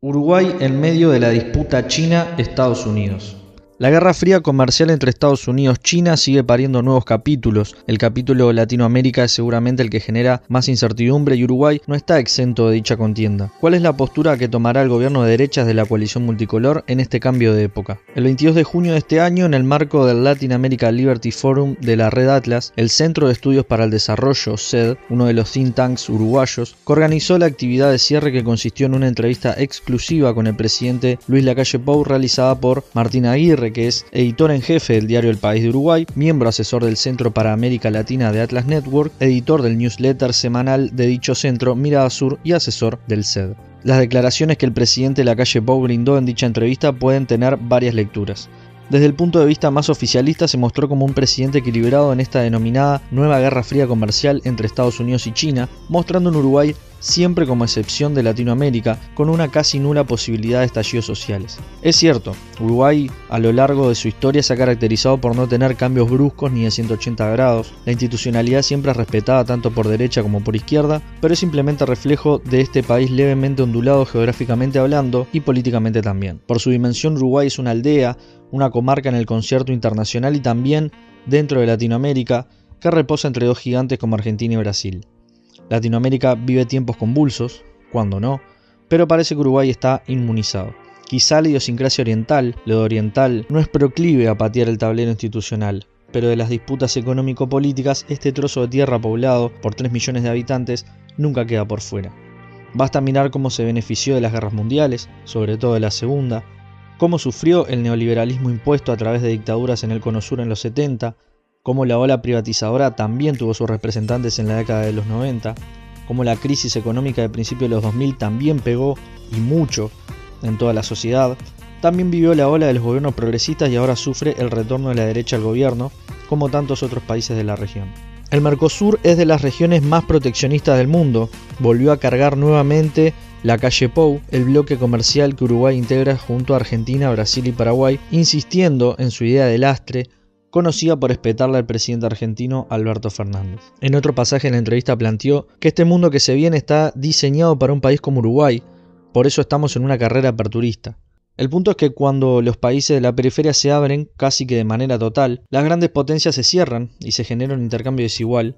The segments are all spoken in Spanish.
Uruguay en medio de la disputa China-Estados Unidos. La guerra fría comercial entre Estados Unidos y China sigue pariendo nuevos capítulos. El capítulo Latinoamérica es seguramente el que genera más incertidumbre y Uruguay no está exento de dicha contienda. ¿Cuál es la postura que tomará el gobierno de derechas de la coalición multicolor en este cambio de época? El 22 de junio de este año, en el marco del Latin America Liberty Forum de la Red Atlas, el Centro de Estudios para el Desarrollo, SED, uno de los think tanks uruguayos, organizó la actividad de cierre que consistió en una entrevista exclusiva con el presidente Luis Lacalle Pou realizada por Martín Aguirre, que es editor en jefe del diario El País de Uruguay, miembro asesor del Centro para América Latina de Atlas Network, editor del newsletter semanal de dicho centro Mirada Sur y asesor del SED. Las declaraciones que el presidente de la calle Bow brindó en dicha entrevista pueden tener varias lecturas. Desde el punto de vista más oficialista se mostró como un presidente equilibrado en esta denominada nueva guerra fría comercial entre Estados Unidos y China, mostrando un Uruguay siempre como excepción de Latinoamérica, con una casi nula posibilidad de estallidos sociales. Es cierto, Uruguay a lo largo de su historia se ha caracterizado por no tener cambios bruscos ni de 180 grados, la institucionalidad siempre es respetada tanto por derecha como por izquierda, pero es simplemente reflejo de este país levemente ondulado geográficamente hablando y políticamente también. Por su dimensión Uruguay es una aldea, una comarca en el concierto internacional y también dentro de Latinoamérica, que reposa entre dos gigantes como Argentina y Brasil. Latinoamérica vive tiempos convulsos, cuando no, pero parece que Uruguay está inmunizado. Quizá la idiosincrasia oriental, lo de oriental, no es proclive a patear el tablero institucional, pero de las disputas económico-políticas, este trozo de tierra poblado por 3 millones de habitantes nunca queda por fuera. Basta mirar cómo se benefició de las guerras mundiales, sobre todo de la segunda, cómo sufrió el neoliberalismo impuesto a través de dictaduras en el Cono Sur en los 70, cómo la ola privatizadora también tuvo sus representantes en la década de los 90, cómo la crisis económica de principios de los 2000 también pegó y mucho en toda la sociedad, también vivió la ola de los gobiernos progresistas y ahora sufre el retorno de la derecha al gobierno, como tantos otros países de la región. El Mercosur es de las regiones más proteccionistas del mundo, volvió a cargar nuevamente la calle Pou, el bloque comercial que Uruguay integra junto a Argentina, Brasil y Paraguay, insistiendo en su idea de lastre conocida por espetarle al presidente argentino Alberto Fernández. En otro pasaje en la entrevista planteó que este mundo que se viene está diseñado para un país como Uruguay, por eso estamos en una carrera aperturista. El punto es que cuando los países de la periferia se abren casi que de manera total, las grandes potencias se cierran y se genera un intercambio desigual,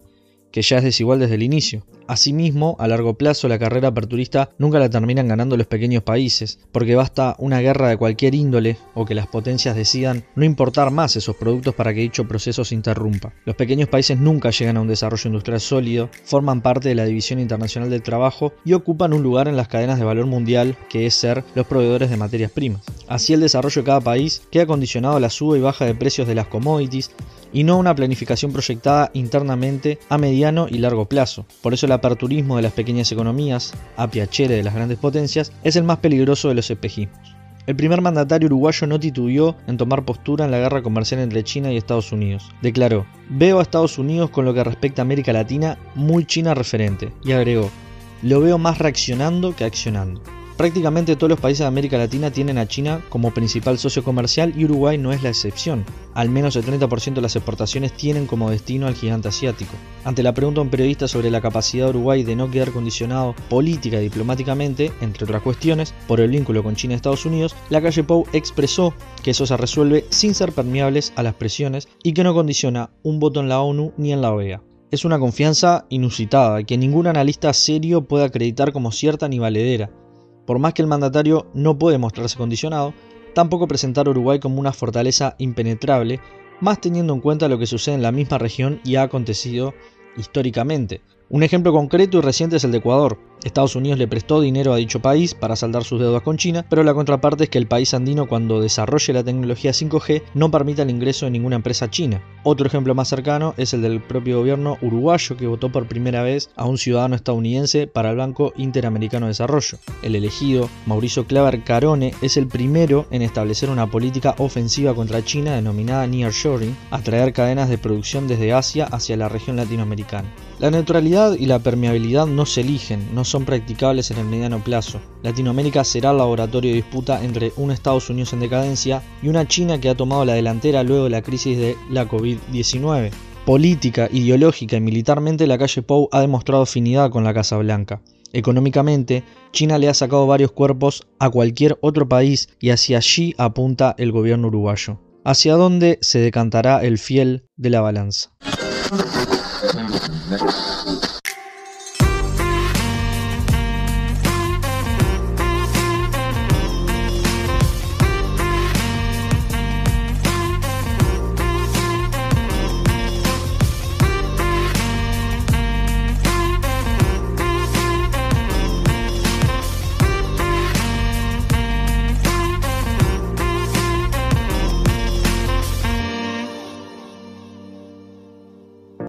que ya es desigual desde el inicio. Asimismo, a largo plazo la carrera aperturista nunca la terminan ganando los pequeños países, porque basta una guerra de cualquier índole o que las potencias decidan no importar más esos productos para que dicho proceso se interrumpa. Los pequeños países nunca llegan a un desarrollo industrial sólido, forman parte de la División Internacional del Trabajo y ocupan un lugar en las cadenas de valor mundial que es ser los proveedores de materias primas. Así el desarrollo de cada país queda condicionado a la suba y baja de precios de las commodities, y no una planificación proyectada internamente a mediano y largo plazo. Por eso el aperturismo de las pequeñas economías, a piacere de las grandes potencias, es el más peligroso de los espejismos. El primer mandatario uruguayo no titubeó en tomar postura en la guerra comercial entre China y Estados Unidos. Declaró, veo a Estados Unidos con lo que respecta a América Latina muy China referente, y agregó, lo veo más reaccionando que accionando. Prácticamente todos los países de América Latina tienen a China como principal socio comercial y Uruguay no es la excepción. Al menos el 30% de las exportaciones tienen como destino al gigante asiático. Ante la pregunta de un periodista sobre la capacidad de Uruguay de no quedar condicionado política y diplomáticamente, entre otras cuestiones, por el vínculo con China y Estados Unidos, la calle Pou expresó que eso se resuelve sin ser permeables a las presiones y que no condiciona un voto en la ONU ni en la OEA. Es una confianza inusitada que ningún analista serio puede acreditar como cierta ni valedera, por más que el mandatario no puede mostrarse condicionado, tampoco presentar a Uruguay como una fortaleza impenetrable, más teniendo en cuenta lo que sucede en la misma región y ha acontecido históricamente. Un ejemplo concreto y reciente es el de Ecuador. Estados Unidos le prestó dinero a dicho país para saldar sus deudas con China, pero la contraparte es que el país andino cuando desarrolle la tecnología 5G no permita el ingreso de ninguna empresa china. Otro ejemplo más cercano es el del propio gobierno uruguayo que votó por primera vez a un ciudadano estadounidense para el Banco Interamericano de Desarrollo. El elegido, Mauricio Claver Carone, es el primero en establecer una política ofensiva contra China denominada Nearshoring, atraer cadenas de producción desde Asia hacia la región latinoamericana. La neutralidad y la permeabilidad no se eligen, no son practicables en el mediano plazo. Latinoamérica será el laboratorio de disputa entre un Estados Unidos en decadencia y una China que ha tomado la delantera luego de la crisis de la COVID-19. Política, ideológica y militarmente la calle Pou ha demostrado afinidad con la Casa Blanca. Económicamente, China le ha sacado varios cuerpos a cualquier otro país y hacia allí apunta el gobierno uruguayo. ¿Hacia dónde se decantará el fiel de la balanza? Thank you.